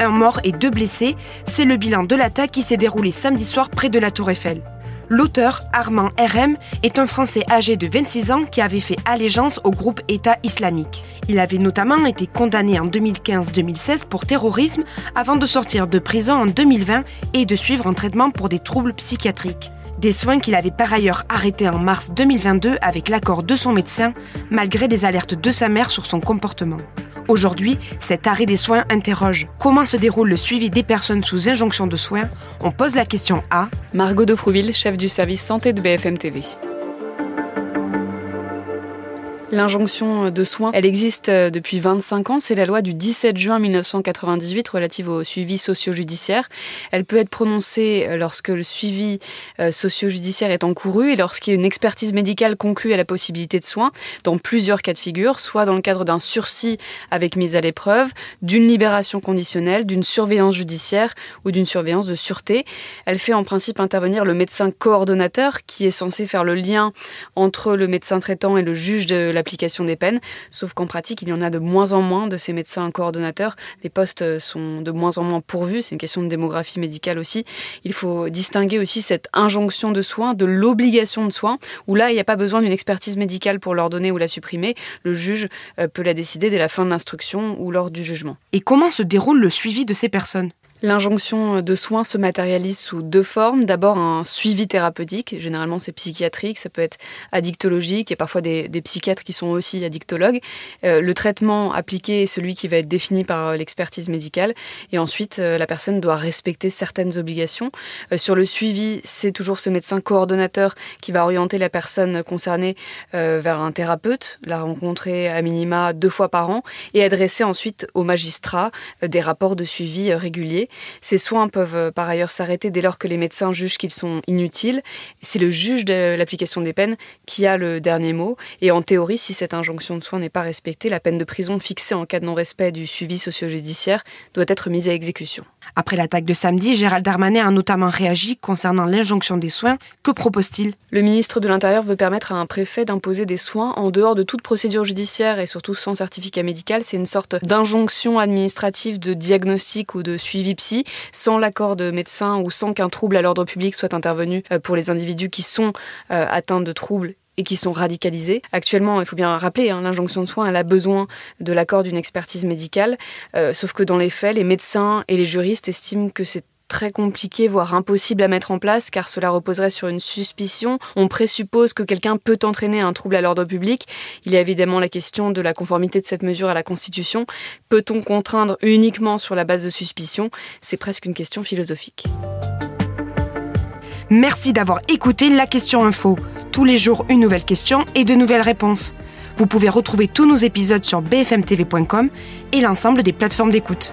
un mort et deux blessés. C'est le bilan de l'attaque qui s'est déroulée samedi soir près de la Tour Eiffel. L'auteur, Armand RM, est un Français âgé de 26 ans qui avait fait allégeance au groupe État islamique. Il avait notamment été condamné en 2015-2016 pour terrorisme avant de sortir de prison en 2020 et de suivre un traitement pour des troubles psychiatriques. Des soins qu'il avait par ailleurs arrêtés en mars 2022 avec l'accord de son médecin, malgré des alertes de sa mère sur son comportement. Aujourd'hui, cet arrêt des soins interroge comment se déroule le suivi des personnes sous injonction de soins? On pose la question à Margot de Frouville, chef du service santé de BFM TV. L'injonction de soins, elle existe euh, depuis 25 ans. C'est la loi du 17 juin 1998 relative au suivi socio-judiciaire. Elle peut être prononcée euh, lorsque le suivi euh, socio-judiciaire est encouru et lorsqu'il y a une expertise médicale conclue à la possibilité de soins dans plusieurs cas de figure, soit dans le cadre d'un sursis avec mise à l'épreuve, d'une libération conditionnelle, d'une surveillance judiciaire ou d'une surveillance de sûreté. Elle fait en principe intervenir le médecin coordonnateur qui est censé faire le lien entre le médecin traitant et le juge de l'application des peines, sauf qu'en pratique, il y en a de moins en moins de ces médecins coordonnateurs. Les postes sont de moins en moins pourvus, c'est une question de démographie médicale aussi. Il faut distinguer aussi cette injonction de soins de l'obligation de soins, où là, il n'y a pas besoin d'une expertise médicale pour l'ordonner ou la supprimer. Le juge euh, peut la décider dès la fin de l'instruction ou lors du jugement. Et comment se déroule le suivi de ces personnes? L'injonction de soins se matérialise sous deux formes. D'abord un suivi thérapeutique, généralement c'est psychiatrique, ça peut être addictologique, il y a parfois des, psychiatres qui sont aussi addictologues. Euh, le traitement appliqué est celui qui va être défini par euh, l'expertise médicale et ensuite euh, la personne doit respecter certaines obligations. sur le suivi, c'est toujours ce médecin coordonnateur qui va orienter la personne concernée vers un thérapeute, la rencontrer à minima deux fois par an et adresser ensuite au magistrat des rapports de suivi réguliers ces soins peuvent euh, par ailleurs s'arrêter dès lors que les médecins jugent qu'ils sont inutiles. C'est le juge de l'application des peines qui a le dernier mot. Et en théorie, si cette injonction de soins n'est pas respectée, la peine de prison fixée en cas de non-respect du suivi socio-judiciaire doit être mise à exécution. Après l'attaque de samedi, Gérald Darmanin a notamment réagi concernant l'injonction des soins. Que propose-t-il? Le ministre de l'Intérieur veut permettre à un préfet d'imposer des soins en dehors de toute procédure judiciaire et surtout sans certificat médical. C'est une sorte d'injonction administrative de diagnostic ou de suivi sans l'accord de médecin ou sans qu'un trouble à l'ordre public soit intervenu euh, pour les individus qui sont euh, atteints de troubles et qui sont radicalisés. Actuellement, il faut bien rappeler, hein, l'injonction de soins, a besoin de l'accord d'une expertise médicale, euh, sauf que dans les faits, les médecins et les juristes estiment que c'est très compliqué, voire impossible à mettre en place, car cela reposerait sur une suspicion. On présuppose que quelqu'un peut entraîner un trouble à l'ordre public. Il y a évidemment la question de la conformité de cette mesure à la Constitution. Peut-on contraindre uniquement sur la base de suspicion? C'est presque une question philosophique. Merci d'avoir écouté la question info. Tous les jours, une nouvelle question et de nouvelles réponses. Vous pouvez retrouver tous nos épisodes sur bfmtv.com et l'ensemble des plateformes d'écoute.